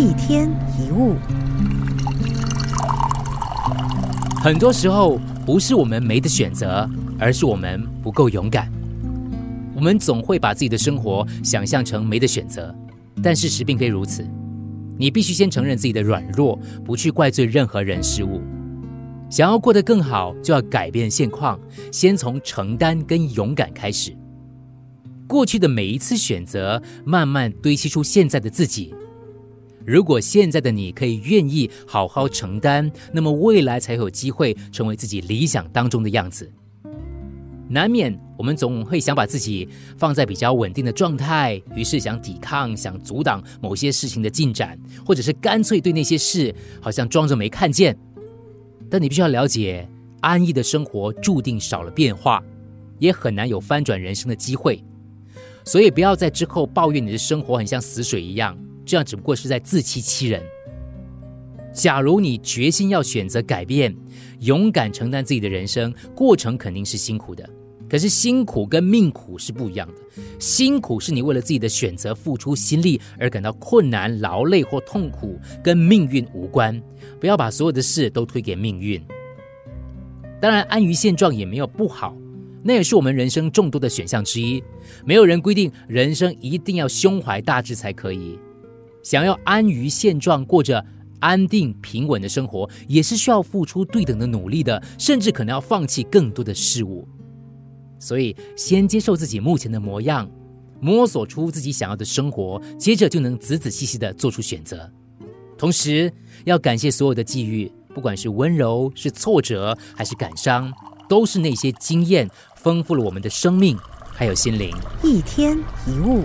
一天一物，很多时候不是我们没得选择，而是我们不够勇敢。我们总会把自己的生活想象成没得选择，但事实并非如此。你必须先承认自己的软弱，不去怪罪任何人事物。想要过得更好，就要改变现况，先从承担跟勇敢开始。过去的每一次选择，慢慢堆砌出现在的自己。如果现在的你可以愿意好好承担，那么未来才有机会成为自己理想当中的样子。难免我们总会想把自己放在比较稳定的状态，于是想抵抗、想阻挡某些事情的进展，或者是干脆对那些事好像装着没看见。但你必须要了解，安逸的生活注定少了变化，也很难有翻转人生的机会。所以不要在之后抱怨你的生活很像死水一样，这样只不过是在自欺欺人。假如你决心要选择改变，勇敢承担自己的人生，过程肯定是辛苦的。可是辛苦跟命苦是不一样的，辛苦是你为了自己的选择付出心力而感到困难、劳累或痛苦，跟命运无关。不要把所有的事都推给命运。当然，安于现状也没有不好，那也是我们人生众多的选项之一。没有人规定人生一定要胸怀大志才可以。想要安于现状，过着安定平稳的生活，也是需要付出对等的努力的，甚至可能要放弃更多的事物。所以，先接受自己目前的模样，摸索出自己想要的生活，接着就能仔仔细细的做出选择。同时，要感谢所有的际遇，不管是温柔、是挫折，还是感伤，都是那些经验丰富了我们的生命，还有心灵。一天一物，